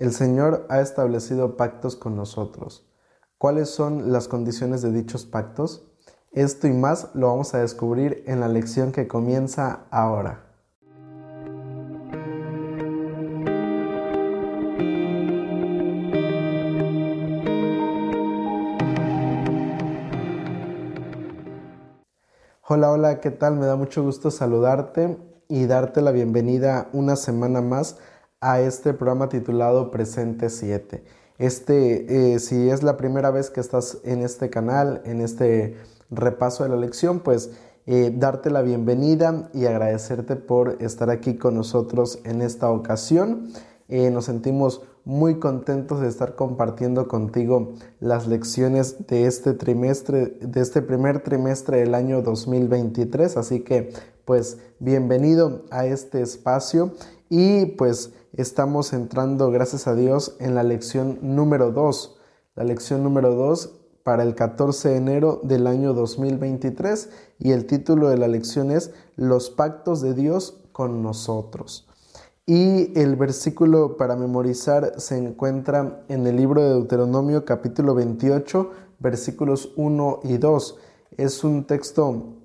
El Señor ha establecido pactos con nosotros. ¿Cuáles son las condiciones de dichos pactos? Esto y más lo vamos a descubrir en la lección que comienza ahora. Hola, hola, ¿qué tal? Me da mucho gusto saludarte y darte la bienvenida una semana más a este programa titulado Presente 7. Este, eh, si es la primera vez que estás en este canal, en este repaso de la lección, pues eh, darte la bienvenida y agradecerte por estar aquí con nosotros en esta ocasión. Eh, nos sentimos muy contentos de estar compartiendo contigo las lecciones de este trimestre, de este primer trimestre del año 2023. Así que, pues, bienvenido a este espacio y pues estamos entrando, gracias a Dios, en la lección número 2. La lección número 2 para el 14 de enero del año 2023 y el título de la lección es Los pactos de Dios con nosotros. Y el versículo para memorizar se encuentra en el libro de Deuteronomio capítulo 28 versículos 1 y 2. Es un texto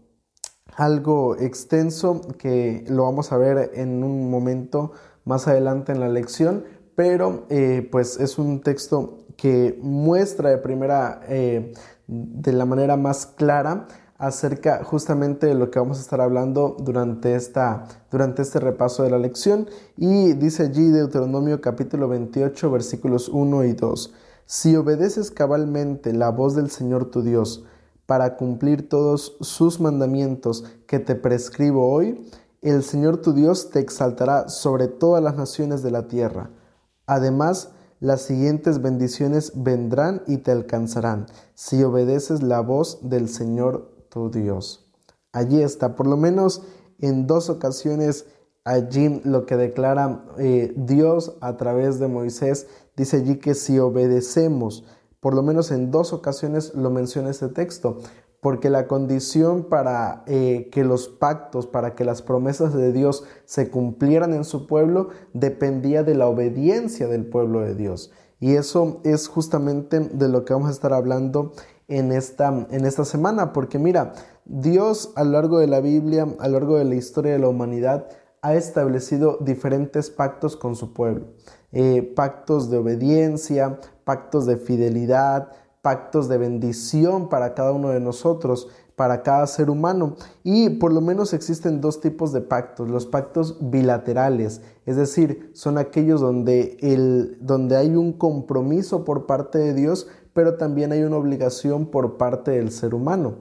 algo extenso que lo vamos a ver en un momento más adelante en la lección, pero eh, pues es un texto que muestra de primera, eh, de la manera más clara acerca justamente de lo que vamos a estar hablando durante, esta, durante este repaso de la lección. Y dice allí Deuteronomio capítulo 28 versículos 1 y 2. Si obedeces cabalmente la voz del Señor tu Dios, para cumplir todos sus mandamientos que te prescribo hoy, el Señor tu Dios te exaltará sobre todas las naciones de la tierra. Además, las siguientes bendiciones vendrán y te alcanzarán si obedeces la voz del Señor tu Dios. Allí está, por lo menos en dos ocasiones, allí lo que declara eh, Dios a través de Moisés, dice allí que si obedecemos, por lo menos en dos ocasiones lo menciona este texto, porque la condición para eh, que los pactos, para que las promesas de Dios se cumplieran en su pueblo, dependía de la obediencia del pueblo de Dios. Y eso es justamente de lo que vamos a estar hablando en esta, en esta semana, porque mira, Dios a lo largo de la Biblia, a lo largo de la historia de la humanidad, ha establecido diferentes pactos con su pueblo. Eh, pactos de obediencia, pactos de fidelidad, pactos de bendición para cada uno de nosotros, para cada ser humano. Y por lo menos existen dos tipos de pactos, los pactos bilaterales, es decir, son aquellos donde, el, donde hay un compromiso por parte de Dios, pero también hay una obligación por parte del ser humano.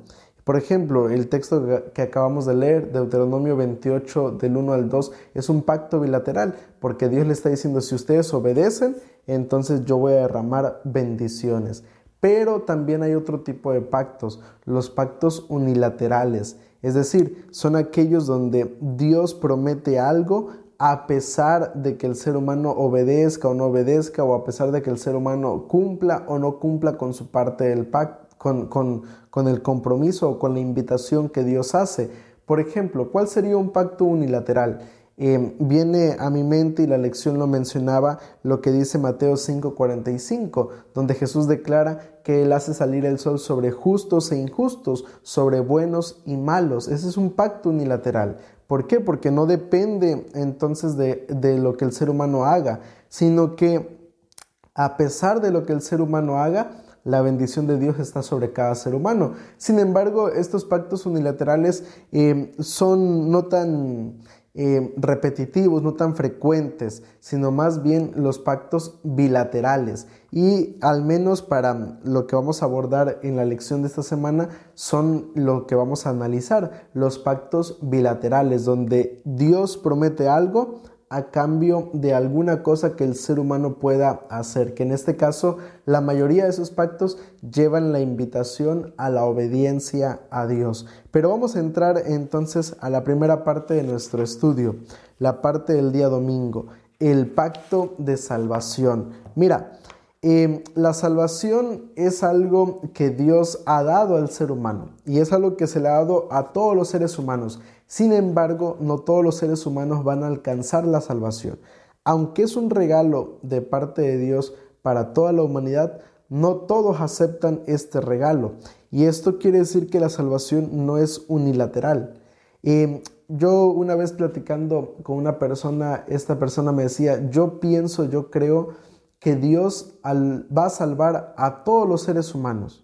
Por ejemplo, el texto que acabamos de leer, Deuteronomio 28 del 1 al 2, es un pacto bilateral, porque Dios le está diciendo, si ustedes obedecen, entonces yo voy a derramar bendiciones. Pero también hay otro tipo de pactos, los pactos unilaterales, es decir, son aquellos donde Dios promete algo a pesar de que el ser humano obedezca o no obedezca, o a pesar de que el ser humano cumpla o no cumpla con su parte del pacto con, el compromiso o con la invitación que Dios hace. Por ejemplo, ¿cuál sería un pacto unilateral? Eh, viene a mi mente y la lección lo mencionaba lo que dice Mateo 5:45, donde Jesús declara que Él hace salir el sol sobre justos e injustos, sobre buenos y malos. Ese es un pacto unilateral. ¿Por qué? Porque no depende entonces de, de lo que el ser humano haga, sino que a pesar de lo que el ser humano haga, la bendición de Dios está sobre cada ser humano. Sin embargo, estos pactos unilaterales eh, son no tan eh, repetitivos, no tan frecuentes, sino más bien los pactos bilaterales. Y al menos para lo que vamos a abordar en la lección de esta semana son lo que vamos a analizar, los pactos bilaterales, donde Dios promete algo, a cambio de alguna cosa que el ser humano pueda hacer, que en este caso la mayoría de esos pactos llevan la invitación a la obediencia a Dios. Pero vamos a entrar entonces a la primera parte de nuestro estudio, la parte del día domingo, el pacto de salvación. Mira, eh, la salvación es algo que Dios ha dado al ser humano y es algo que se le ha dado a todos los seres humanos. Sin embargo, no todos los seres humanos van a alcanzar la salvación. Aunque es un regalo de parte de Dios para toda la humanidad, no todos aceptan este regalo. Y esto quiere decir que la salvación no es unilateral. Eh, yo una vez platicando con una persona, esta persona me decía, yo pienso, yo creo que Dios va a salvar a todos los seres humanos.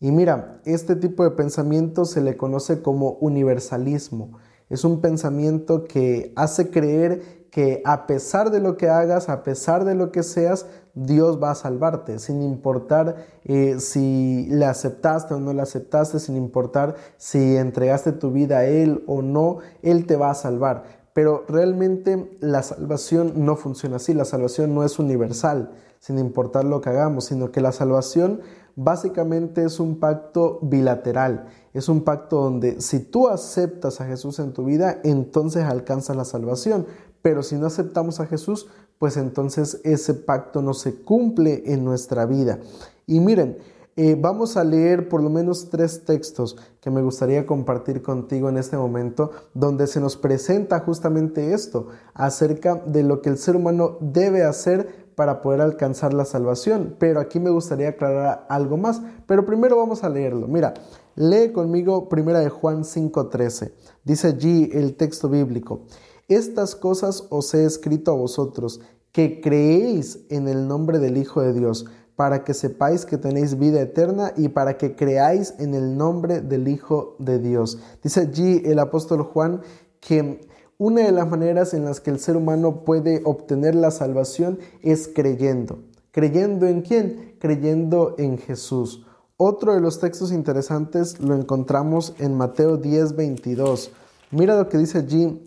Y mira, este tipo de pensamiento se le conoce como universalismo. Es un pensamiento que hace creer que a pesar de lo que hagas, a pesar de lo que seas, Dios va a salvarte, sin importar eh, si le aceptaste o no le aceptaste, sin importar si entregaste tu vida a Él o no, Él te va a salvar. Pero realmente la salvación no funciona así, la salvación no es universal, sin importar lo que hagamos, sino que la salvación básicamente es un pacto bilateral, es un pacto donde si tú aceptas a Jesús en tu vida, entonces alcanzas la salvación, pero si no aceptamos a Jesús, pues entonces ese pacto no se cumple en nuestra vida. Y miren, eh, vamos a leer por lo menos tres textos que me gustaría compartir contigo en este momento, donde se nos presenta justamente esto, acerca de lo que el ser humano debe hacer para poder alcanzar la salvación. Pero aquí me gustaría aclarar algo más. Pero primero vamos a leerlo. Mira, lee conmigo primera de Juan 5:13. Dice allí el texto bíblico. Estas cosas os he escrito a vosotros, que creéis en el nombre del Hijo de Dios, para que sepáis que tenéis vida eterna y para que creáis en el nombre del Hijo de Dios. Dice allí el apóstol Juan que una de las maneras en las que el ser humano puede obtener la salvación es creyendo. ¿Creyendo en quién? Creyendo en Jesús. Otro de los textos interesantes lo encontramos en Mateo 10, 22. Mira lo que dice allí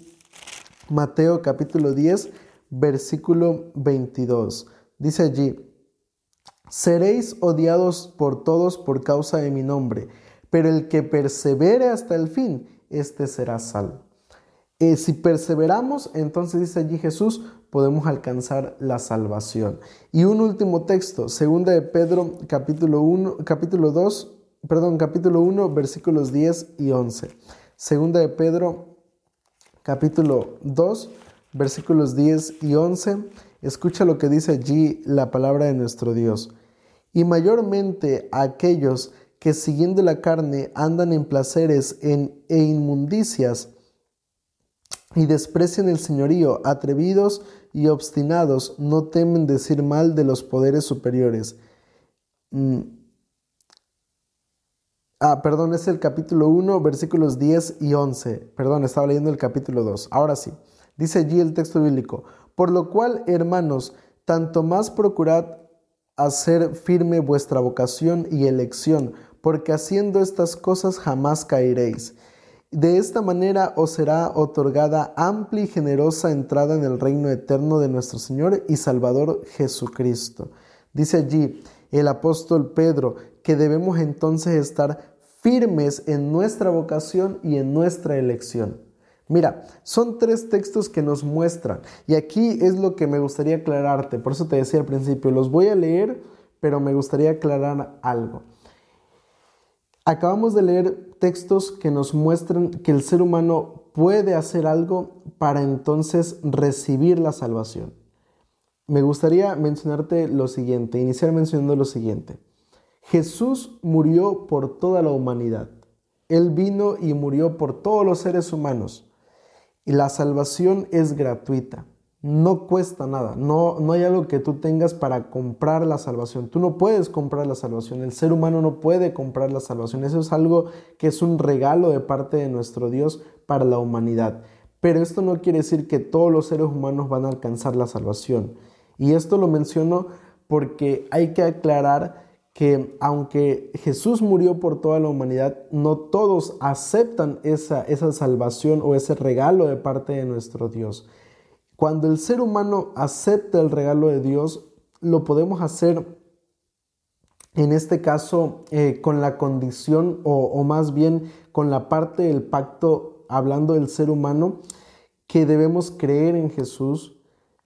Mateo capítulo 10, versículo 22. Dice allí, seréis odiados por todos por causa de mi nombre, pero el que persevere hasta el fin, éste será salvo. Eh, si perseveramos, entonces dice allí Jesús, podemos alcanzar la salvación. Y un último texto, segunda de Pedro capítulo 1, capítulo 2, perdón, capítulo 1, versículos 10 y 11. Segunda de Pedro capítulo 2, versículos 10 y 11. Escucha lo que dice allí la palabra de nuestro Dios. Y mayormente aquellos que siguiendo la carne andan en placeres en, e inmundicias y desprecian el señorío, atrevidos y obstinados, no temen decir mal de los poderes superiores. Mm. Ah, perdón, es el capítulo 1, versículos 10 y 11. Perdón, estaba leyendo el capítulo 2. Ahora sí, dice allí el texto bíblico. Por lo cual, hermanos, tanto más procurad hacer firme vuestra vocación y elección, porque haciendo estas cosas jamás caeréis. De esta manera os será otorgada amplia y generosa entrada en el reino eterno de nuestro Señor y Salvador Jesucristo. Dice allí el apóstol Pedro que debemos entonces estar firmes en nuestra vocación y en nuestra elección. Mira, son tres textos que nos muestran y aquí es lo que me gustaría aclararte, por eso te decía al principio, los voy a leer, pero me gustaría aclarar algo. Acabamos de leer textos que nos muestran que el ser humano puede hacer algo para entonces recibir la salvación. Me gustaría mencionarte lo siguiente, iniciar mencionando lo siguiente. Jesús murió por toda la humanidad. Él vino y murió por todos los seres humanos. Y la salvación es gratuita. No cuesta nada. No, no hay algo que tú tengas para comprar la salvación. Tú no puedes comprar la salvación. El ser humano no puede comprar la salvación. Eso es algo que es un regalo de parte de nuestro Dios para la humanidad. Pero esto no quiere decir que todos los seres humanos van a alcanzar la salvación. Y esto lo menciono porque hay que aclarar que aunque Jesús murió por toda la humanidad, no todos aceptan esa, esa salvación o ese regalo de parte de nuestro Dios. Cuando el ser humano acepta el regalo de Dios, lo podemos hacer en este caso eh, con la condición o, o más bien con la parte del pacto, hablando del ser humano, que debemos creer en Jesús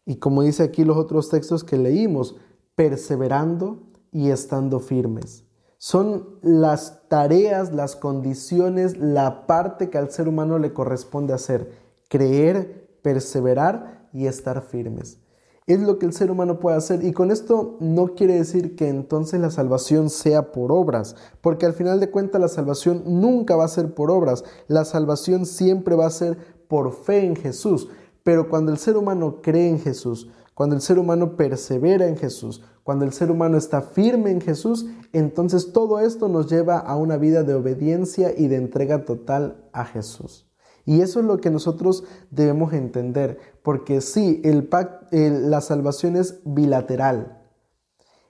y como dice aquí los otros textos que leímos, perseverando y estando firmes. Son las tareas, las condiciones, la parte que al ser humano le corresponde hacer. Creer, perseverar y estar firmes. Es lo que el ser humano puede hacer. Y con esto no quiere decir que entonces la salvación sea por obras, porque al final de cuentas la salvación nunca va a ser por obras. La salvación siempre va a ser por fe en Jesús. Pero cuando el ser humano cree en Jesús, cuando el ser humano persevera en Jesús, cuando el ser humano está firme en Jesús, entonces todo esto nos lleva a una vida de obediencia y de entrega total a Jesús. Y eso es lo que nosotros debemos entender, porque sí, el la salvación es bilateral.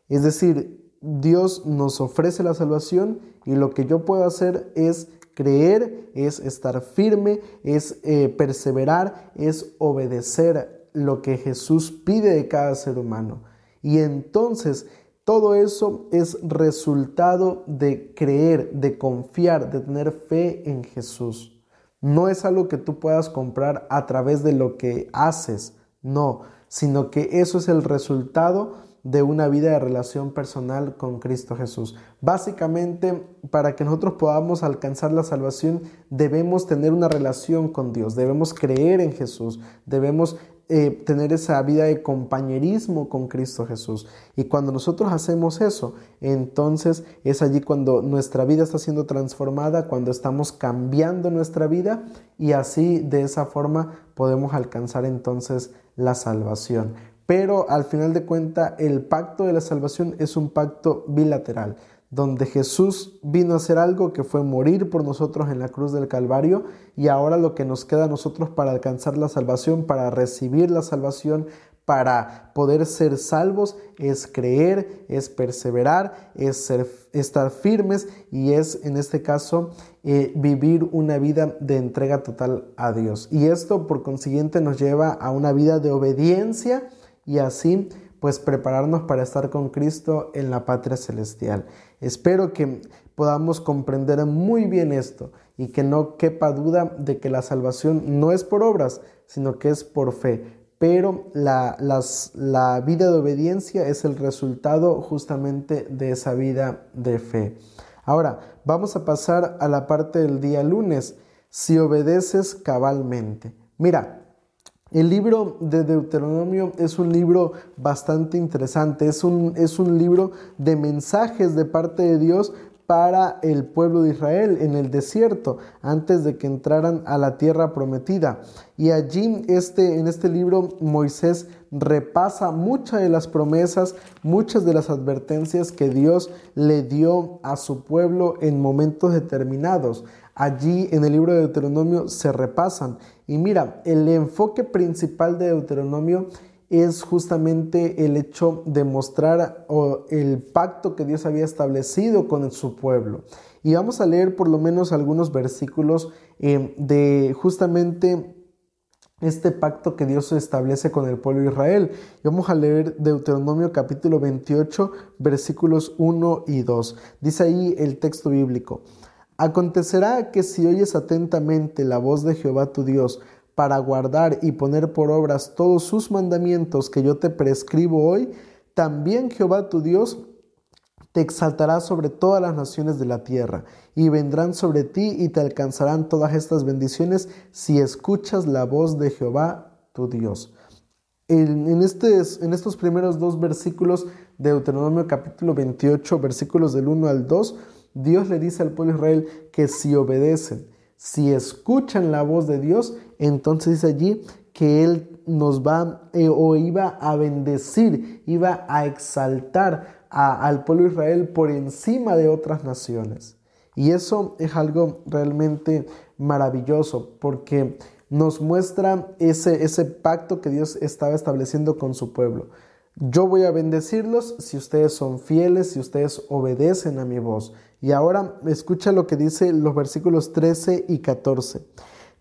Es decir, Dios nos ofrece la salvación y lo que yo puedo hacer es creer, es estar firme, es eh, perseverar, es obedecer lo que Jesús pide de cada ser humano. Y entonces todo eso es resultado de creer, de confiar, de tener fe en Jesús. No es algo que tú puedas comprar a través de lo que haces, no, sino que eso es el resultado de una vida de relación personal con Cristo Jesús. Básicamente, para que nosotros podamos alcanzar la salvación, debemos tener una relación con Dios, debemos creer en Jesús, debemos eh, tener esa vida de compañerismo con Cristo Jesús. Y cuando nosotros hacemos eso, entonces es allí cuando nuestra vida está siendo transformada, cuando estamos cambiando nuestra vida y así de esa forma podemos alcanzar entonces la salvación. Pero al final de cuentas, el pacto de la salvación es un pacto bilateral donde Jesús vino a hacer algo que fue morir por nosotros en la cruz del Calvario y ahora lo que nos queda a nosotros para alcanzar la salvación, para recibir la salvación, para poder ser salvos es creer, es perseverar, es estar firmes y es en este caso eh, vivir una vida de entrega total a Dios. Y esto por consiguiente nos lleva a una vida de obediencia y así pues prepararnos para estar con Cristo en la patria celestial. Espero que podamos comprender muy bien esto y que no quepa duda de que la salvación no es por obras, sino que es por fe. Pero la, la vida de obediencia es el resultado justamente de esa vida de fe. Ahora, vamos a pasar a la parte del día lunes. Si obedeces cabalmente. Mira, el libro de Deuteronomio es un libro bastante interesante, es un, es un libro de mensajes de parte de Dios para el pueblo de Israel en el desierto antes de que entraran a la tierra prometida. Y allí este, en este libro Moisés repasa muchas de las promesas, muchas de las advertencias que Dios le dio a su pueblo en momentos determinados. Allí en el libro de Deuteronomio se repasan y mira, el enfoque principal de Deuteronomio es justamente el hecho de mostrar el pacto que Dios había establecido con su pueblo. Y vamos a leer por lo menos algunos versículos eh, de justamente este pacto que Dios establece con el pueblo de Israel. Y vamos a leer Deuteronomio capítulo 28, versículos 1 y 2. Dice ahí el texto bíblico. Acontecerá que si oyes atentamente la voz de Jehová tu Dios, para guardar y poner por obras todos sus mandamientos que yo te prescribo hoy, también Jehová tu Dios te exaltará sobre todas las naciones de la tierra, y vendrán sobre ti y te alcanzarán todas estas bendiciones si escuchas la voz de Jehová tu Dios. En, este, estos primeros dos versículos de Deuteronomio capítulo 28, versículos del 1 al 2, Dios le dice al pueblo de Israel que si obedecen, si escuchan la voz de Dios, entonces dice allí que Él nos va eh, o iba a bendecir, iba a exaltar al pueblo de Israel por encima de otras naciones. Y eso es algo realmente maravilloso porque nos muestra ese, ese pacto que Dios estaba estableciendo con su pueblo. Yo voy a bendecirlos si ustedes son fieles, si ustedes obedecen a mi voz. Y ahora escucha lo que dice los versículos 13 y 14.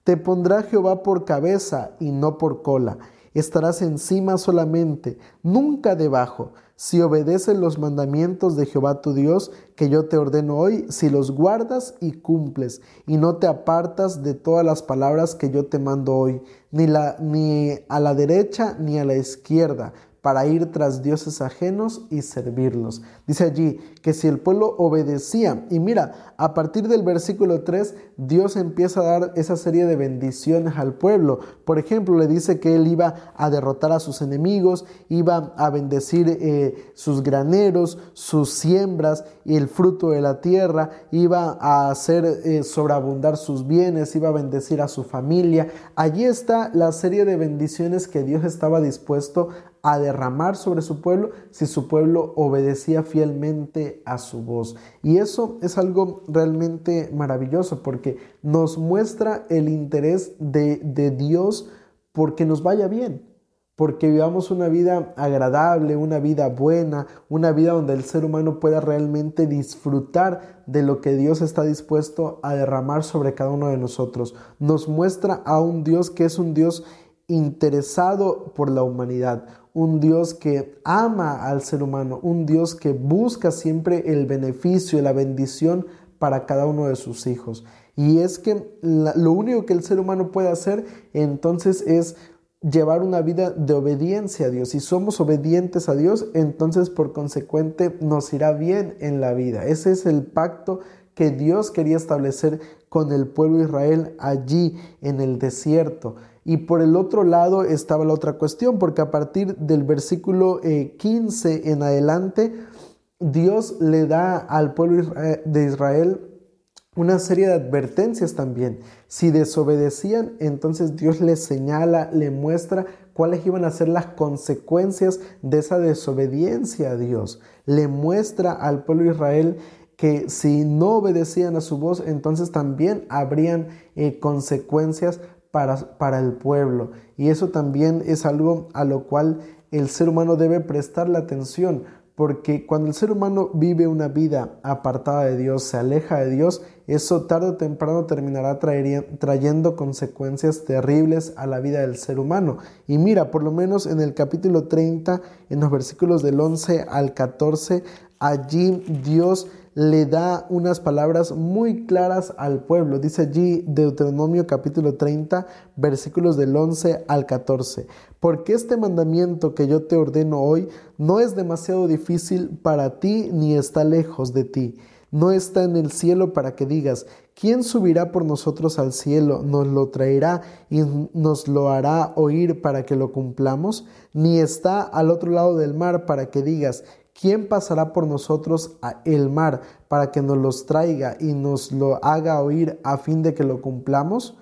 Te pondrá Jehová por cabeza y no por cola. Estarás encima solamente, nunca debajo, si obedeces los mandamientos de Jehová tu Dios, que yo te ordeno hoy, si los guardas y cumples, y no te apartas de todas las palabras que yo te mando hoy, ni, la, ni a la derecha ni a la izquierda, para ir tras dioses ajenos y servirlos. Dice allí que si el pueblo obedecía, y mira, a partir del versículo 3, Dios empieza a dar esa serie de bendiciones al pueblo. Por ejemplo, le dice que él iba a derrotar a sus enemigos, iba a bendecir eh, sus graneros, sus siembras y el fruto de la tierra, iba a hacer eh, sobreabundar sus bienes, iba a bendecir a su familia. Allí está la serie de bendiciones que Dios estaba dispuesto a derramar sobre su pueblo si su pueblo obedecía fielmente a su voz. Y eso es algo realmente maravilloso porque nos muestra el interés de, de Dios porque nos vaya bien, porque vivamos una vida agradable, una vida buena, una vida donde el ser humano pueda realmente disfrutar de lo que Dios está dispuesto a derramar sobre cada uno de nosotros. Nos muestra a un Dios que es un Dios interesado por la humanidad, un Dios que ama al ser humano, un Dios que busca siempre el beneficio y la bendición para cada uno de sus hijos. Y es que lo único que el ser humano puede hacer entonces es llevar una vida de obediencia a Dios. Si somos obedientes a Dios, entonces por consecuente nos irá bien en la vida. Ese es el pacto que Dios quería establecer con el pueblo de Israel allí en el desierto. Y por el otro lado estaba la otra cuestión, porque a partir del versículo 15 eh, en adelante, Dios le da al pueblo de Israel una serie de advertencias también. Si desobedecían, entonces Dios les señala, le muestra cuáles iban a ser las consecuencias de esa desobediencia a Dios. Le muestra al pueblo de Israel que si no obedecían a su voz, entonces también habrían eh, consecuencias para, para el pueblo. Y eso también es algo a lo cual el ser humano debe prestarle atención, porque cuando el ser humano vive una vida apartada de Dios, se aleja de Dios, eso tarde o temprano terminará trayendo consecuencias terribles a la vida del ser humano. Y mira, por lo menos en el capítulo 30, en los versículos del 11 al 14, allí Dios le da unas palabras muy claras al pueblo. Dice allí Deuteronomio capítulo 30, versículos del 11 al 14. Porque este mandamiento que yo te ordeno hoy no es demasiado difícil para ti ni está lejos de ti. No está en el cielo para que digas, ¿quién subirá por nosotros al cielo? ¿Nos lo traerá y nos lo hará oír para que lo cumplamos? Ni está al otro lado del mar para que digas, ¿Quién pasará por nosotros el mar para que nos los traiga y nos lo haga oír a fin de que lo cumplamos?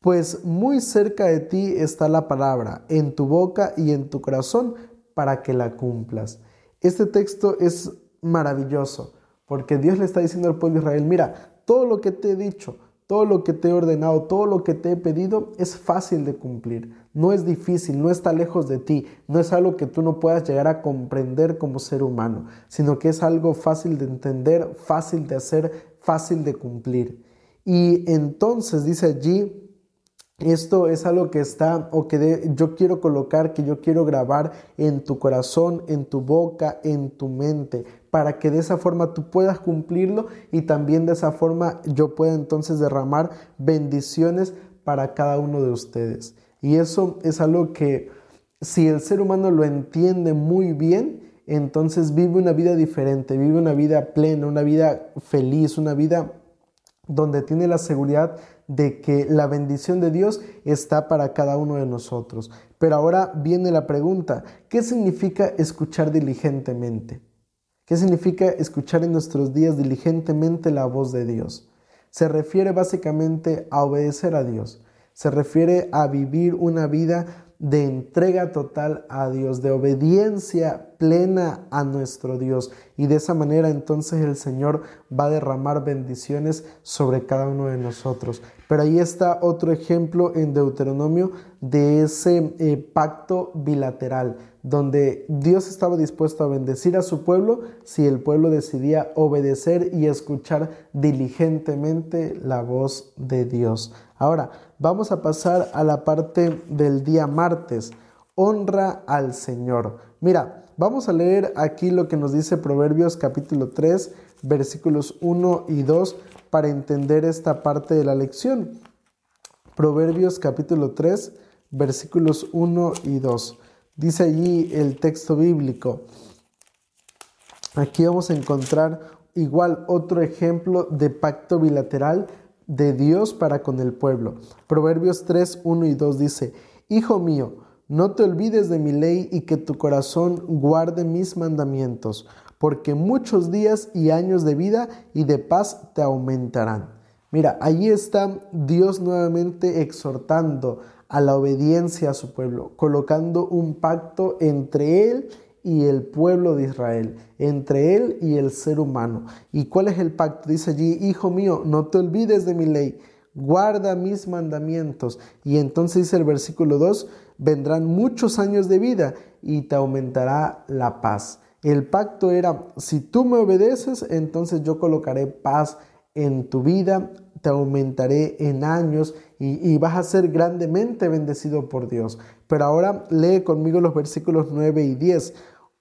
Pues muy cerca de ti está la palabra, en tu boca y en tu corazón, para que la cumplas. Este texto es maravilloso, porque Dios le está diciendo al pueblo de Israel, mira, todo lo que te he dicho, todo lo que te he ordenado, todo lo que te he pedido es fácil de cumplir. No es difícil, no está lejos de ti, no es algo que tú no puedas llegar a comprender como ser humano, sino que es algo fácil de entender, fácil de hacer, fácil de cumplir. Y entonces dice allí, esto es algo que está o que yo quiero colocar, que yo quiero grabar en tu corazón, en tu boca, en tu mente, para que de esa forma tú puedas cumplirlo y también de esa forma yo pueda entonces derramar bendiciones para cada uno de ustedes. Y eso es algo que si el ser humano lo entiende muy bien, entonces vive una vida diferente, vive una vida plena, una vida feliz, una vida donde tiene la seguridad de que la bendición de Dios está para cada uno de nosotros. Pero ahora viene la pregunta, ¿qué significa escuchar diligentemente? ¿Qué significa escuchar en nuestros días diligentemente la voz de Dios? Se refiere básicamente a obedecer a Dios. Se refiere a vivir una vida de entrega total a Dios, de obediencia plena a nuestro Dios. Y de esa manera entonces el Señor va a derramar bendiciones sobre cada uno de nosotros. Pero ahí está otro ejemplo en Deuteronomio de ese eh, pacto bilateral, donde Dios estaba dispuesto a bendecir a su pueblo si el pueblo decidía obedecer y escuchar diligentemente la voz de Dios. Ahora, vamos a pasar a la parte del día martes. Honra al Señor. Mira, vamos a leer aquí lo que nos dice Proverbios capítulo 3, versículos 1 y 2 para entender esta parte de la lección. Proverbios capítulo 3, versículos 1 y 2. Dice allí el texto bíblico. Aquí vamos a encontrar igual otro ejemplo de pacto bilateral de Dios para con el pueblo. Proverbios 3, 1 y 2 dice, Hijo mío, no te olvides de mi ley y que tu corazón guarde mis mandamientos, porque muchos días y años de vida y de paz te aumentarán. Mira, allí está Dios nuevamente exhortando a la obediencia a su pueblo, colocando un pacto entre Él y el pueblo de Israel, entre Él y el ser humano. ¿Y cuál es el pacto? Dice allí, Hijo mío, no te olvides de mi ley, guarda mis mandamientos. Y entonces dice el versículo 2, vendrán muchos años de vida y te aumentará la paz. El pacto era, si tú me obedeces, entonces yo colocaré paz en tu vida, te aumentaré en años y, y, vas a ser grandemente bendecido por Dios. Pero ahora lee conmigo los versículos 9 y 10.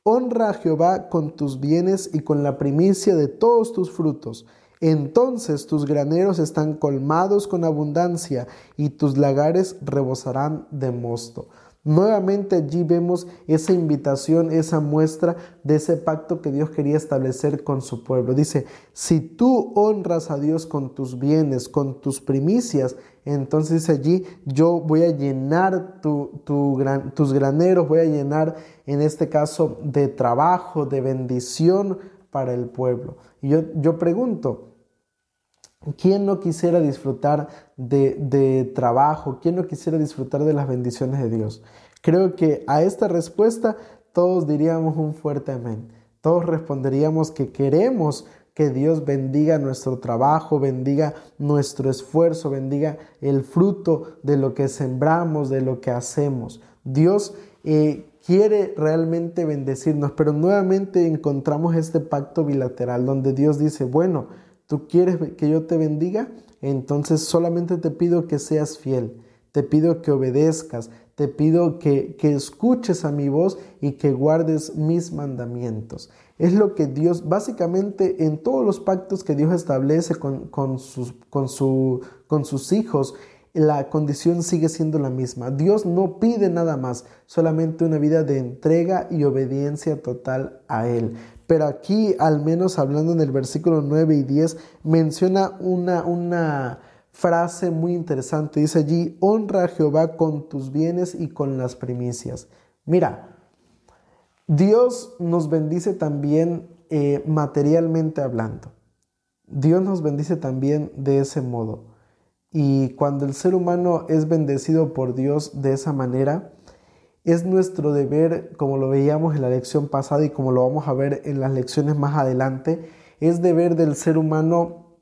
Honra a Jehová con tus bienes y con la primicia de todos tus frutos. Entonces tus graneros están colmados con abundancia y tus lagares rebosarán de mosto. Nuevamente allí vemos esa invitación, esa muestra de ese pacto que Dios quería establecer con su pueblo. Dice, si tú honras a Dios con tus bienes, con tus primicias, entonces allí yo voy a llenar tus graneros, voy a llenar en este caso de trabajo, de bendición para el pueblo. Y yo, yo pregunto, ¿Quién no quisiera disfrutar de, trabajo? ¿Quién no quisiera disfrutar de las bendiciones de Dios? Creo que a esta respuesta todos diríamos un fuerte amén. Todos responderíamos que queremos que Dios bendiga nuestro trabajo, bendiga nuestro esfuerzo, bendiga el fruto de lo que sembramos, de lo que hacemos. Dios eh, quiere realmente bendecirnos, pero nuevamente encontramos este pacto bilateral donde Dios dice, bueno, ¿Tú quieres que yo te bendiga? Entonces solamente te pido que seas fiel, te pido que obedezcas, te pido que, escuches a mi voz y que guardes mis mandamientos. Es lo que Dios, básicamente en todos los pactos que Dios establece con, con, sus, con, su, con sus hijos, la condición sigue siendo la misma. Dios no pide nada más, solamente una vida de entrega y obediencia total a Él. Pero aquí, al menos hablando en el versículo 9 y 10, menciona una, una frase muy interesante. Dice allí, honra a Jehová con tus bienes y con las primicias. Mira, Dios nos bendice también eh, materialmente hablando. Dios nos bendice también de ese modo. Y cuando el ser humano es bendecido por Dios de esa manera, es nuestro deber, como lo veíamos en la lección pasada y como lo vamos a ver en las lecciones más adelante, es deber del ser humano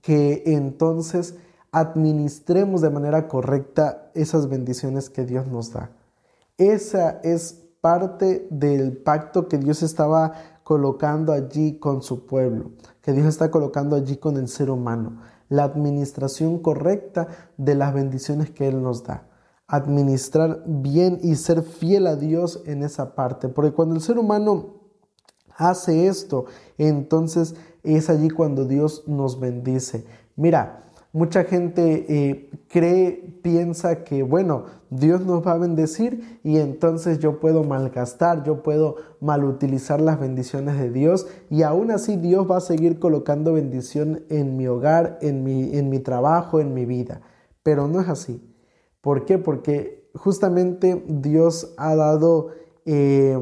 que entonces administremos de manera correcta esas bendiciones que Dios nos da. Esa es parte del pacto que Dios estaba colocando allí con su pueblo, que Dios está colocando allí con el ser humano, la administración correcta de las bendiciones que Él nos da administrar bien y ser fiel a Dios en esa parte. Porque cuando el ser humano hace esto, entonces es allí cuando Dios nos bendice. Mira, mucha gente eh, cree, piensa que, bueno, Dios nos va a bendecir y entonces yo puedo malgastar, yo puedo malutilizar las bendiciones de Dios y aún así Dios va a seguir colocando bendición en mi hogar, en mi, en mi trabajo, en mi vida. Pero no es así. ¿Por qué? Porque justamente Dios ha dado eh,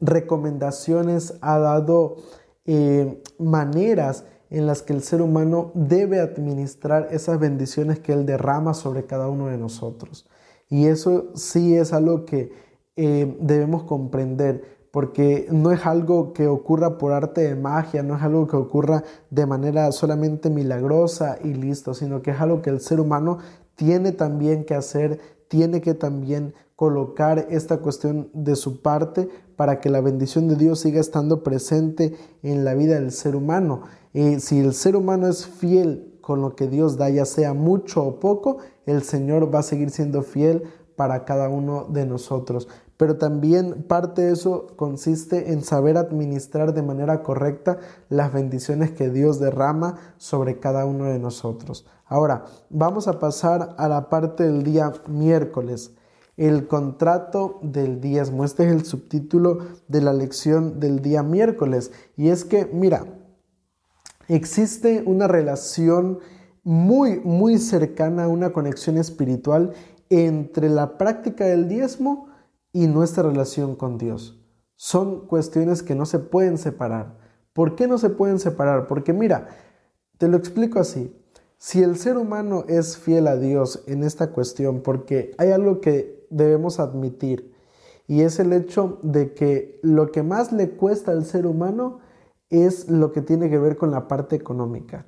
recomendaciones, ha dado eh, maneras en las que el ser humano debe administrar esas bendiciones que Él derrama sobre cada uno de nosotros. Y eso sí es algo que eh, debemos comprender porque no es algo que ocurra por arte de magia, no es algo que ocurra de manera solamente milagrosa y listo, sino que es algo que el ser humano tiene también que hacer, tiene que también colocar esta cuestión de su parte para que la bendición de Dios siga estando presente en la vida del ser humano. Si el ser humano es fiel con lo que Dios da, ya sea mucho o poco, el Señor va a seguir siendo fiel para cada uno de nosotros. Pero también parte de eso consiste en saber administrar de manera correcta las bendiciones que Dios derrama sobre cada uno de nosotros. Ahora, vamos a pasar a la parte del día miércoles. El contrato del diezmo. Este es el subtítulo de la lección del día miércoles. Y es que, mira, existe una relación muy, muy cercana, una conexión espiritual entre la práctica del diezmo y nuestra relación con Dios. Son cuestiones que no se pueden separar. ¿Por qué no se pueden separar? Porque mira, te lo explico así. Si el ser humano es fiel a Dios en esta cuestión, porque hay algo que debemos admitir, y es el hecho de que lo que más le cuesta al ser humano es lo que tiene que ver con la parte económica.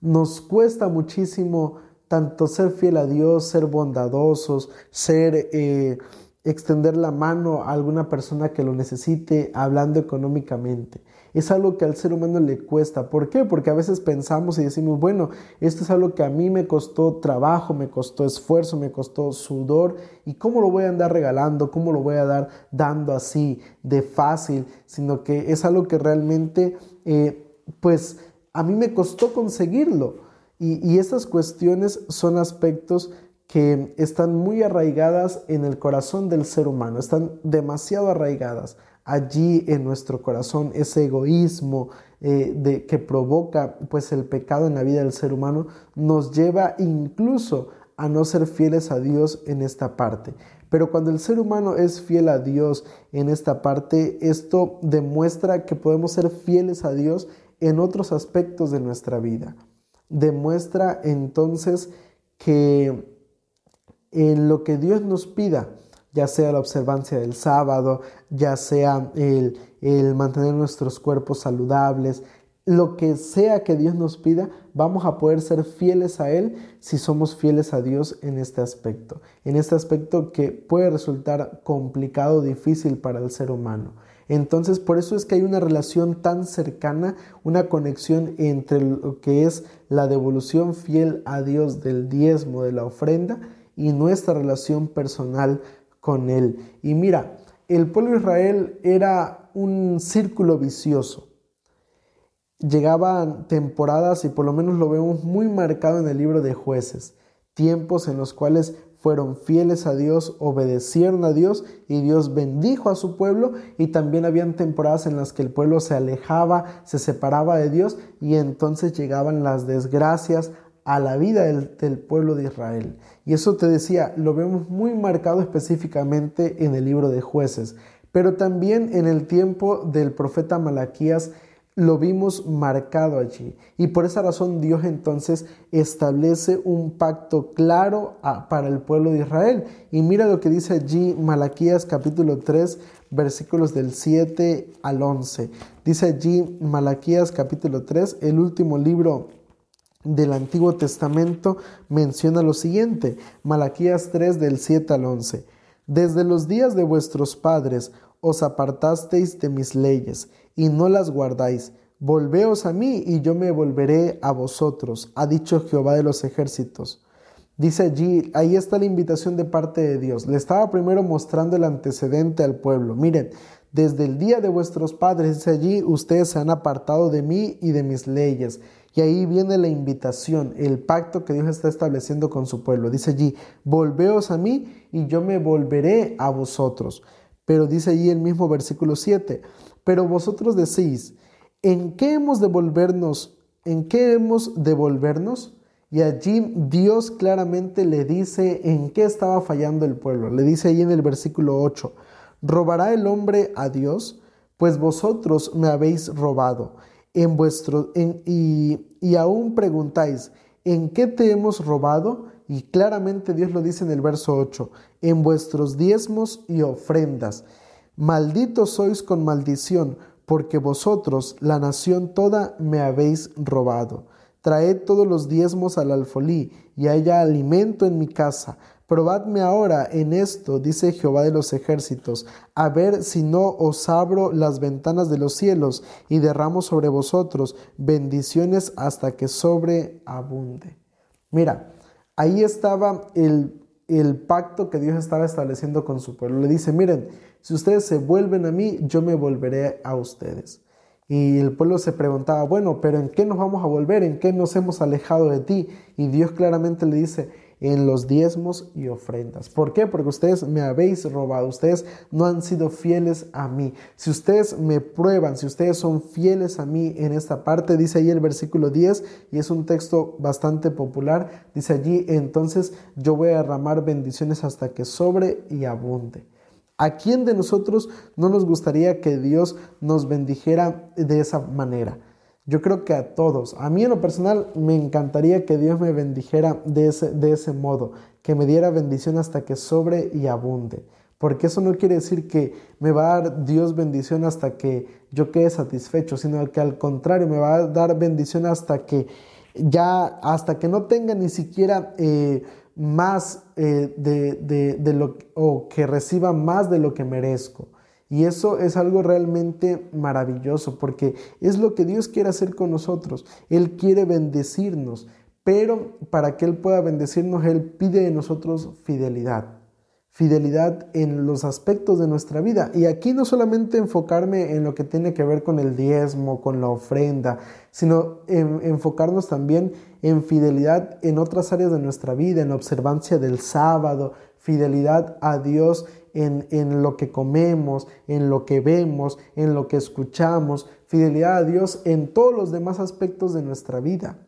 Nos cuesta muchísimo tanto ser fiel a Dios, ser bondadosos, ser eh, extender la mano a alguna persona que lo necesite hablando económicamente. Es algo que al ser humano le cuesta. ¿Por qué? Porque a veces pensamos y decimos, bueno, esto es algo que a mí me costó trabajo, me costó esfuerzo, me costó sudor. ¿Y cómo lo voy a andar regalando? ¿Cómo lo voy a dar dando así de fácil? Sino que es algo que realmente, eh, pues, a mí me costó conseguirlo. Y, y estas cuestiones son aspectos que están muy arraigadas en el corazón del ser humano, están demasiado arraigadas allí en nuestro corazón, ese egoísmo eh, de, que provoca pues el pecado en la vida del ser humano, nos lleva incluso a no ser fieles a Dios en esta parte. Pero cuando el ser humano es fiel a Dios en esta parte, esto demuestra que podemos ser fieles a Dios en otros aspectos de nuestra vida. Demuestra entonces que en lo que Dios nos pida, ya sea la observancia del sábado, ya sea el, mantener nuestros cuerpos saludables, lo que sea que Dios nos pida, vamos a poder ser fieles a Él si somos fieles a Dios en este aspecto, en este aspecto que puede resultar complicado, difícil para el ser humano. Entonces, por eso es que hay una relación tan cercana, una conexión entre lo que es la devolución fiel a Dios del diezmo, de la ofrenda, y nuestra relación personal con Él. Y mira, el pueblo de Israel era un círculo vicioso. Llegaban temporadas, y por lo menos lo vemos muy marcado en el libro de jueces, tiempos en los cuales fueron fieles a Dios, obedecieron a Dios y Dios bendijo a su pueblo y también habían temporadas en las que el pueblo se alejaba, se separaba de Dios y entonces llegaban las desgracias, a la vida del, pueblo de Israel. Y eso te decía, lo vemos muy marcado específicamente en el libro de jueces, pero también en el tiempo del profeta Malaquías lo vimos marcado allí. Y por esa razón Dios entonces establece un pacto claro para el pueblo de Israel. Y mira lo que dice allí Malaquías capítulo 3 versículos del 7 al 11. Dice allí Malaquías capítulo 3, el último libro del Antiguo Testamento menciona lo siguiente, Malaquías 3 del 7 al 11. Desde los días de vuestros padres os apartasteis de mis leyes y no las guardáis. Volveos a mí y yo me volveré a vosotros, ha dicho Jehová de los ejércitos. Dice allí, ahí está la invitación de parte de Dios. Le estaba primero mostrando el antecedente al pueblo. Miren, desde el día de vuestros padres, dice allí, ustedes se han apartado de mí y de mis leyes y ahí viene la invitación, el pacto que Dios está estableciendo con su pueblo. Dice allí, volveos a mí y yo me volveré a vosotros. Pero dice allí el mismo versículo 7, pero vosotros decís, ¿en qué hemos de volvernos? ¿En qué hemos de volvernos? Y allí Dios claramente le dice en qué estaba fallando el pueblo. Le dice ahí en el versículo 8, ¿robará el hombre a Dios? Pues vosotros me habéis robado en vuestro, y, aún preguntáis, ¿en qué te hemos robado? Y claramente Dios lo dice en el verso 8, en vuestros diezmos y ofrendas. Malditos sois con maldición, porque vosotros, la nación toda, me habéis robado. Traed todos los diezmos al alfolí, y haya alimento en mi casa, Probadme ahora en esto, dice Jehová de los ejércitos, a ver si no os abro las ventanas de los cielos y derramo sobre vosotros bendiciones hasta que sobreabunde. Mira, ahí estaba el, el pacto que Dios estaba estableciendo con su pueblo. Le dice, miren, si ustedes se vuelven a mí, yo me volveré a ustedes. Y el pueblo se preguntaba, bueno, pero ¿en qué nos vamos a volver? ¿En qué nos hemos alejado de ti? Y Dios claramente le dice, en los diezmos y ofrendas. ¿Por qué? Porque ustedes me habéis robado, ustedes no han sido fieles a mí. Si ustedes me prueban, si ustedes son fieles a mí en esta parte, dice ahí el versículo 10, y es un texto bastante popular, dice allí, entonces yo voy a derramar bendiciones hasta que sobre y abunde. ¿A quién de nosotros no nos gustaría que Dios nos bendijera de esa manera? Yo creo que a todos. A mí en lo personal me encantaría que Dios me bendijera de ese, de ese modo, que me diera bendición hasta que sobre y abunde. Porque eso no quiere decir que me va a dar Dios bendición hasta que yo quede satisfecho, sino que al contrario me va a dar bendición hasta que ya, hasta que no tenga ni siquiera eh, más eh, de, de, lo o que reciba más de lo que merezco. Y eso es algo realmente maravilloso porque es lo que Dios quiere hacer con nosotros. Él quiere bendecirnos, pero para que Él pueda bendecirnos, Él pide de nosotros fidelidad fidelidad en los aspectos de nuestra vida. Y aquí no solamente enfocarme en lo que tiene que ver con el diezmo, con la ofrenda, sino enfocarnos también en fidelidad en otras áreas de nuestra vida, en observancia del sábado, fidelidad a Dios en, lo que comemos, en lo que vemos, en lo que escuchamos, fidelidad a Dios en todos los demás aspectos de nuestra vida.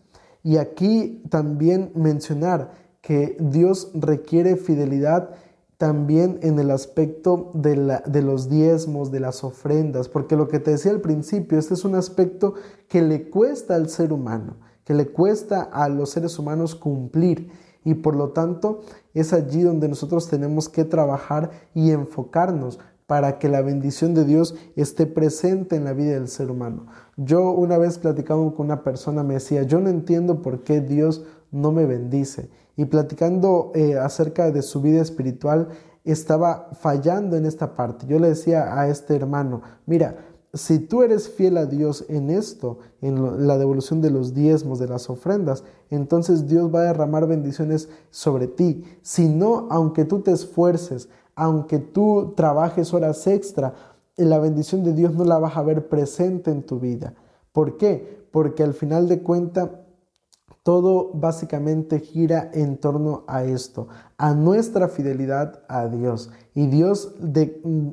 Y aquí también mencionar que Dios requiere fidelidad también en el aspecto de, la, de, los diezmos, de las ofrendas, porque lo que te decía al principio, este es un aspecto que le cuesta al ser humano, que le cuesta a los seres humanos cumplir y por lo tanto es allí donde nosotros tenemos que trabajar y enfocarnos para que la bendición de Dios esté presente en la vida del ser humano. Yo una vez platicando con una persona me decía, yo no entiendo por qué Dios no me bendice y platicando eh, acerca de su vida espiritual, estaba fallando en esta parte. Yo le decía a este hermano, mira, si tú eres fiel a Dios en esto, en la devolución de los diezmos, de las ofrendas, entonces Dios va a derramar bendiciones sobre ti. Si no, aunque tú te esfuerces, aunque tú trabajes horas extra, la bendición de Dios no la vas a ver presente en tu vida. ¿Por qué? Porque al final de cuentas todo básicamente gira en torno a esto, a nuestra fidelidad a Dios. Y Dios mm,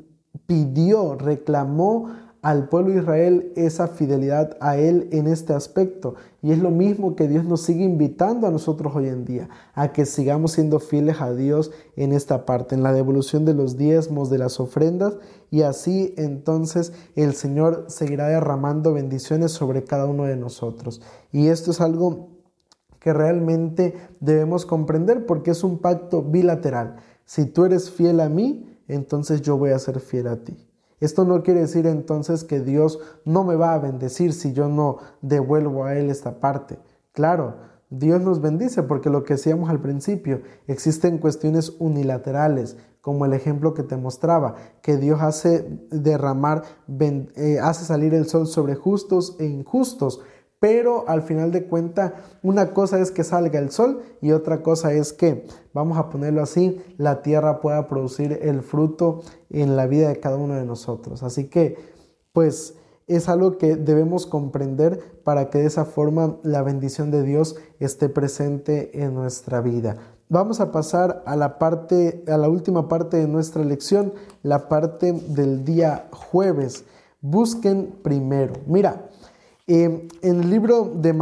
pidió, reclamó al pueblo de Israel esa fidelidad a Él en este aspecto. Y es lo mismo que Dios nos sigue invitando a nosotros hoy en día, a que sigamos siendo fieles a Dios en esta parte, en la devolución de los diezmos, de las ofrendas. Y así entonces el Señor seguirá derramando bendiciones sobre cada uno de nosotros. Y esto es algo que realmente debemos comprender porque es un pacto bilateral. Si tú eres fiel a mí, entonces yo voy a ser fiel a ti. Esto no quiere decir entonces que Dios no me va a bendecir si yo no devuelvo a Él esta parte. Claro, Dios nos bendice porque lo que decíamos al principio, existen cuestiones unilaterales, como el ejemplo que te mostraba, que Dios hace derramar, eh, hace salir el sol sobre justos e injustos, pero al final de cuenta, una cosa es que salga el sol y otra cosa es que, vamos a ponerlo así, la tierra pueda producir el fruto en la vida de cada uno de nosotros. Así que, pues, es algo que debemos comprender para que de esa forma la bendición de Dios esté presente en nuestra vida. Vamos a pasar a la parte, a la última parte de nuestra lección, la parte del día jueves. Busquen primero. Mira, en el libro de,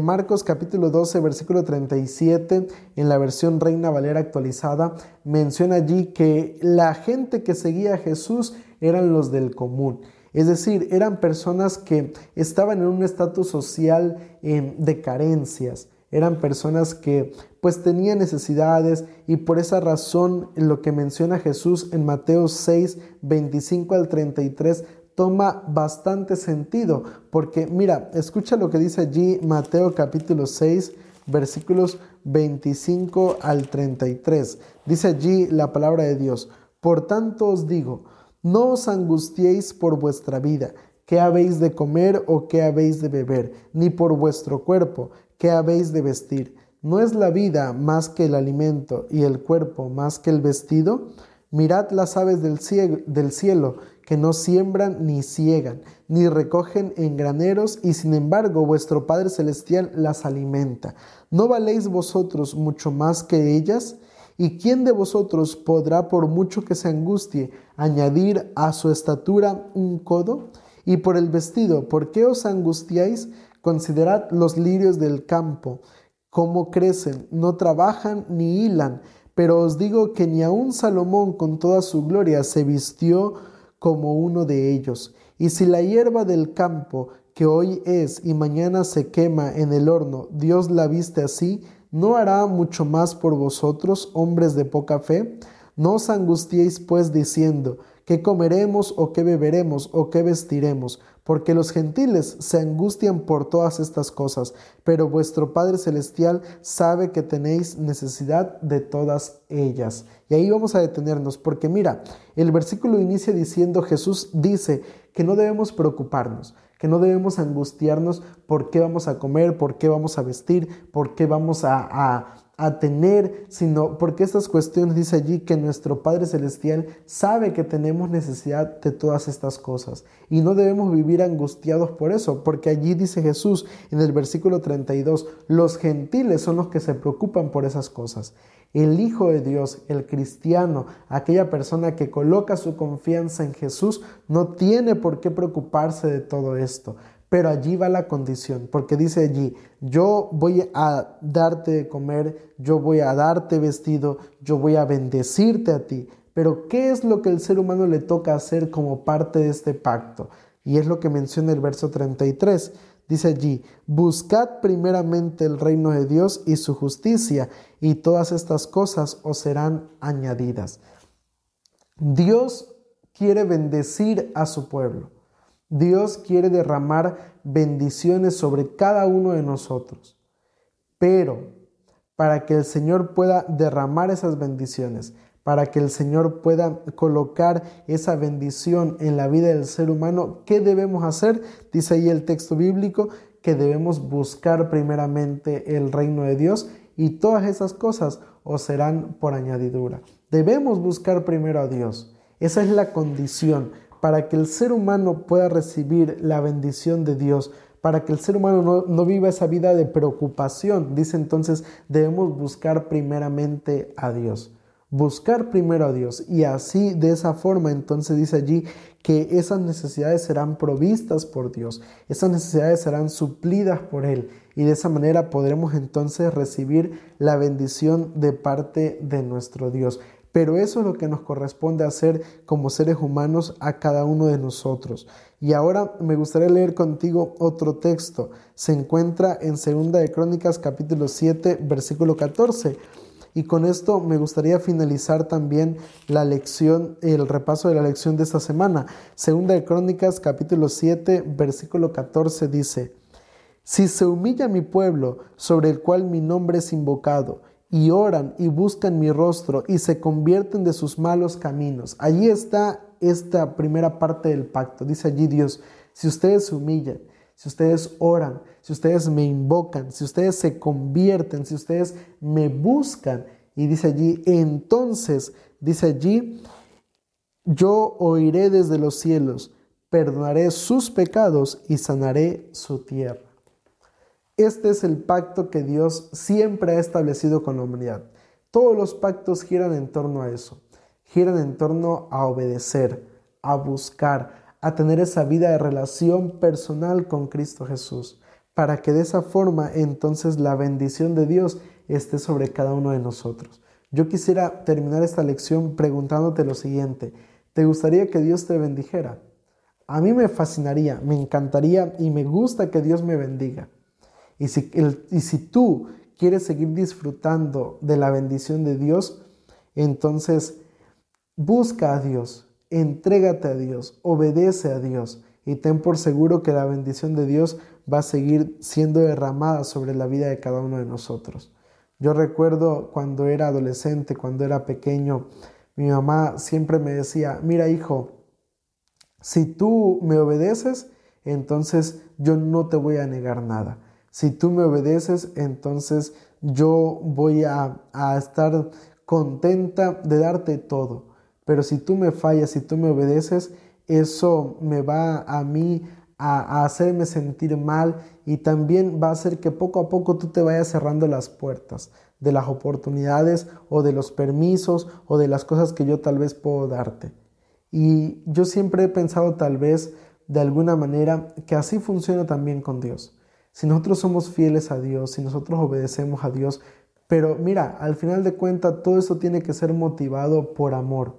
Marcos capítulo 12, versículo 37, en la versión Reina Valera actualizada, menciona allí que la gente que seguía a Jesús eran los del común. Es decir, eran personas que estaban en un estatus social em, de carencias. Eran personas que pues tenían necesidades y por esa razón lo que menciona Jesús en Mateo 6, 25 al 33 toma bastante sentido, porque mira, escucha lo que dice allí Mateo capítulo 6, versículos 25 al 33. Dice allí la palabra de Dios, por tanto os digo, no os angustiéis por vuestra vida, qué habéis de comer o qué habéis de beber, ni por vuestro cuerpo, qué habéis de vestir. ¿No es la vida más que el alimento y el cuerpo más que el vestido? Mirad las aves del cielo, del cielo que no siembran ni ciegan, ni recogen en graneros, y sin embargo vuestro Padre Celestial las alimenta. ¿No valéis vosotros mucho más que ellas? ¿Y quién de vosotros podrá, por mucho que se angustie, añadir a su estatura un codo? Y por el vestido, ¿por qué os angustiáis? Considerad los lirios del campo, cómo crecen, no trabajan ni hilan, pero os digo que ni aun Salomón con toda su gloria se vistió como uno de ellos. Y si la hierba del campo, que hoy es y mañana se quema en el horno, Dios la viste así, ¿no hará mucho más por vosotros, hombres de poca fe? No os angustiéis pues diciendo, ¿qué comeremos o qué beberemos o qué vestiremos? Porque los gentiles se angustian por todas estas cosas, pero vuestro Padre Celestial sabe que tenéis necesidad de todas ellas. Y ahí vamos a detenernos, porque mira, el versículo inicia diciendo, Jesús dice que no debemos preocuparnos, que no debemos angustiarnos por qué vamos a comer, por qué vamos a vestir, por qué vamos a, a, tener, sino porque estas cuestiones dice allí que nuestro Padre Celestial sabe que tenemos necesidad de todas estas cosas y no debemos vivir angustiados por eso, porque allí dice Jesús en el versículo 32, los gentiles son los que se preocupan por esas cosas. El Hijo de Dios, el cristiano, aquella persona que coloca su confianza en Jesús, no tiene por qué preocuparse de todo esto. Pero allí va la condición, porque dice allí, yo voy a darte de comer, yo voy a darte vestido, yo voy a bendecirte a ti. Pero ¿qué es lo que el ser humano le toca hacer como parte de este pacto? Y es lo que menciona el verso 33. Dice allí, buscad primeramente el reino de Dios y su justicia, y todas estas cosas os serán añadidas. Dios quiere bendecir a su pueblo. Dios quiere derramar bendiciones sobre cada uno de nosotros. Pero para que el Señor pueda derramar esas bendiciones, para que el Señor pueda colocar esa bendición en la vida del ser humano, ¿qué debemos hacer? Dice ahí el texto bíblico que debemos buscar primeramente el reino de Dios y todas esas cosas os serán por añadidura. Debemos buscar primero a Dios. Esa es la condición para que el ser humano pueda recibir la bendición de Dios, para que el ser humano no, viva esa vida de preocupación. Dice entonces, debemos buscar primeramente a Dios buscar primero a Dios y así de esa forma entonces dice allí que esas necesidades serán provistas por Dios, esas necesidades serán suplidas por Él y de esa manera podremos entonces recibir la bendición de parte de nuestro Dios. Pero eso es lo que nos corresponde hacer como seres humanos a cada uno de nosotros. Y ahora me gustaría leer contigo otro texto. Se encuentra en Segunda de Crónicas capítulo 7 versículo 14 y con esto me gustaría finalizar también la lección, el repaso de la lección de esta semana. Segunda de Crónicas, capítulo 7, versículo 14 dice, Si se humilla mi pueblo, sobre el cual mi nombre es invocado, y oran y buscan mi rostro y se convierten de sus malos caminos. Allí está esta primera parte del pacto. Dice allí Dios, si ustedes se humillan, si ustedes oran, si ustedes me invocan, si ustedes se convierten, si ustedes me buscan, y dice allí, entonces, dice allí, yo oiré desde los cielos, perdonaré sus pecados y sanaré su tierra. Este es el pacto que Dios siempre ha establecido con la humanidad. Todos los pactos giran en torno a eso, giran en torno a obedecer, a buscar, a tener esa vida de relación personal con Cristo Jesús, para que de esa forma entonces la bendición de Dios esté sobre cada uno de nosotros. Yo quisiera terminar esta lección preguntándote lo siguiente, ¿te gustaría que Dios te bendijera? A mí me fascinaría, me encantaría y me gusta que Dios me bendiga. Y si, tú quieres seguir disfrutando de la bendición de Dios, entonces busca a Dios, entrégate a Dios, obedece a Dios y ten por seguro que la bendición de Dios va a seguir siendo derramada sobre la vida de cada uno de nosotros. Yo recuerdo cuando era adolescente, cuando era pequeño, mi mamá siempre me decía, mira hijo, si tú me obedeces, entonces yo no te voy a negar nada. Si tú me obedeces, entonces yo voy a, a estar contenta de darte todo. Pero si tú me fallas, si tú me obedeces, eso me va a mí a, hacerme sentir mal y también va a hacer que poco a poco tú te vayas cerrando las puertas de las oportunidades o de los permisos o de las cosas que yo tal vez puedo darte. Y yo siempre he pensado tal vez de alguna manera que así funciona también con Dios. Si nosotros somos fieles a Dios, si nosotros obedecemos a Dios, pero mira, al final de cuentas todo esto tiene que ser motivado por amor.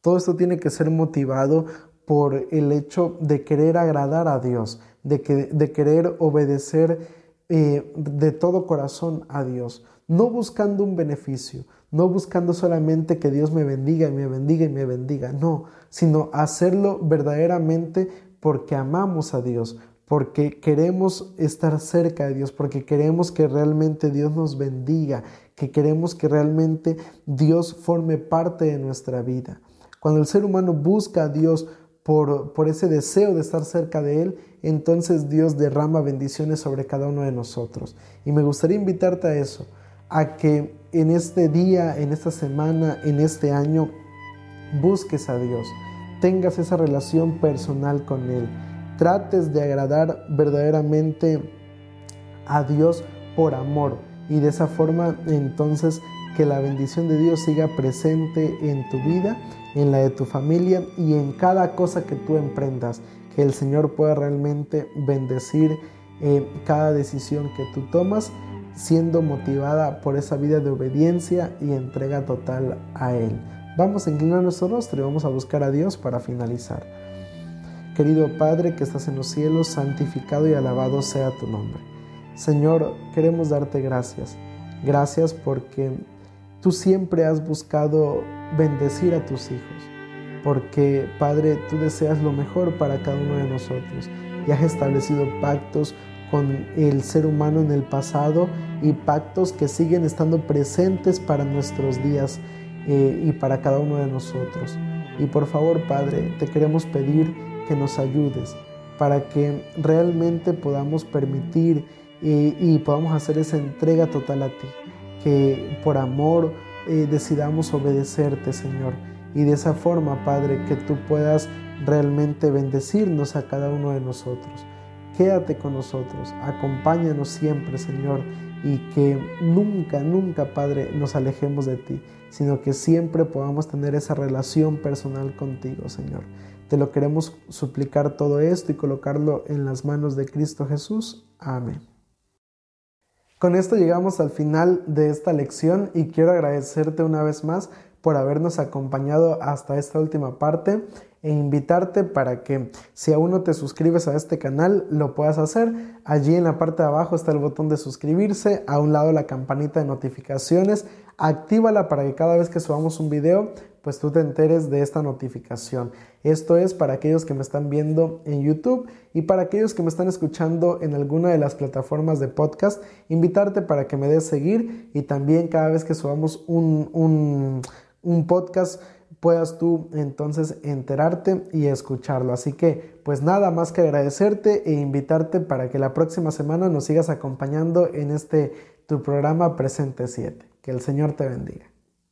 Todo esto tiene que ser motivado por el hecho de querer agradar a Dios, de, que, de querer obedecer eh, de todo corazón a Dios, no buscando un beneficio, no buscando solamente que Dios me bendiga y me bendiga y me bendiga, no, sino hacerlo verdaderamente porque amamos a Dios, porque queremos estar cerca de Dios, porque queremos que realmente Dios nos bendiga, que queremos que realmente Dios forme parte de nuestra vida. Cuando el ser humano busca a Dios por, ese deseo de estar cerca de Él, entonces Dios derrama bendiciones sobre cada uno de nosotros. Y me gustaría invitarte a eso, a que en este día, en esta semana, en este año, busques a Dios, tengas esa relación personal con Él, trates de agradar verdaderamente a Dios por amor y de esa forma entonces que la bendición de Dios siga presente en tu vida en la de tu familia y en cada cosa que tú emprendas. Que el Señor pueda realmente bendecir eh, cada decisión que tú tomas, siendo motivada por esa vida de obediencia y entrega total a Él. Vamos a inclinar nuestro rostro y vamos a buscar a Dios para finalizar. Querido Padre que estás en los cielos, santificado y alabado sea tu nombre. Señor, queremos darte gracias. Gracias porque tú siempre has buscado bendecir a tus hijos, porque Padre, tú deseas lo mejor para cada uno de nosotros y has establecido pactos con el ser humano en el pasado y pactos que siguen estando presentes para nuestros días eh, y para cada uno de nosotros. Y por favor, Padre, te queremos pedir que nos ayudes para que realmente podamos permitir y podamos hacer esa entrega total a ti, que por amor, eh, decidamos obedecerte, Señor. Y de esa forma, Padre, que tú puedas realmente bendecirnos a cada uno de nosotros. Quédate con nosotros, acompáñanos siempre, Señor, y que nunca, nunca, Padre, nos alejemos de ti, sino que siempre podamos tener esa relación personal contigo, Señor. Te lo queremos suplicar todo esto y colocarlo en las manos de Cristo Jesús. Amén. Con esto llegamos al final de esta lección y quiero agradecerte una vez más por habernos acompañado hasta esta última parte e invitarte para que si aún no te suscribes a este canal lo puedas hacer. Allí en la parte de abajo está el botón de suscribirse, a un lado la campanita de notificaciones, actívala para que cada vez que subamos un video pues tú te enteres de esta notificación. Esto es para aquellos que me están viendo en YouTube y para aquellos que me están escuchando en alguna de las plataformas de podcast, invitarte para que me des seguir y también cada vez que subamos un, un podcast puedas tú entonces enterarte y escucharlo. Así que pues nada más que agradecerte e invitarte para que la próxima semana nos sigas acompañando en este tu programa Presente 7. Que el Señor te bendiga.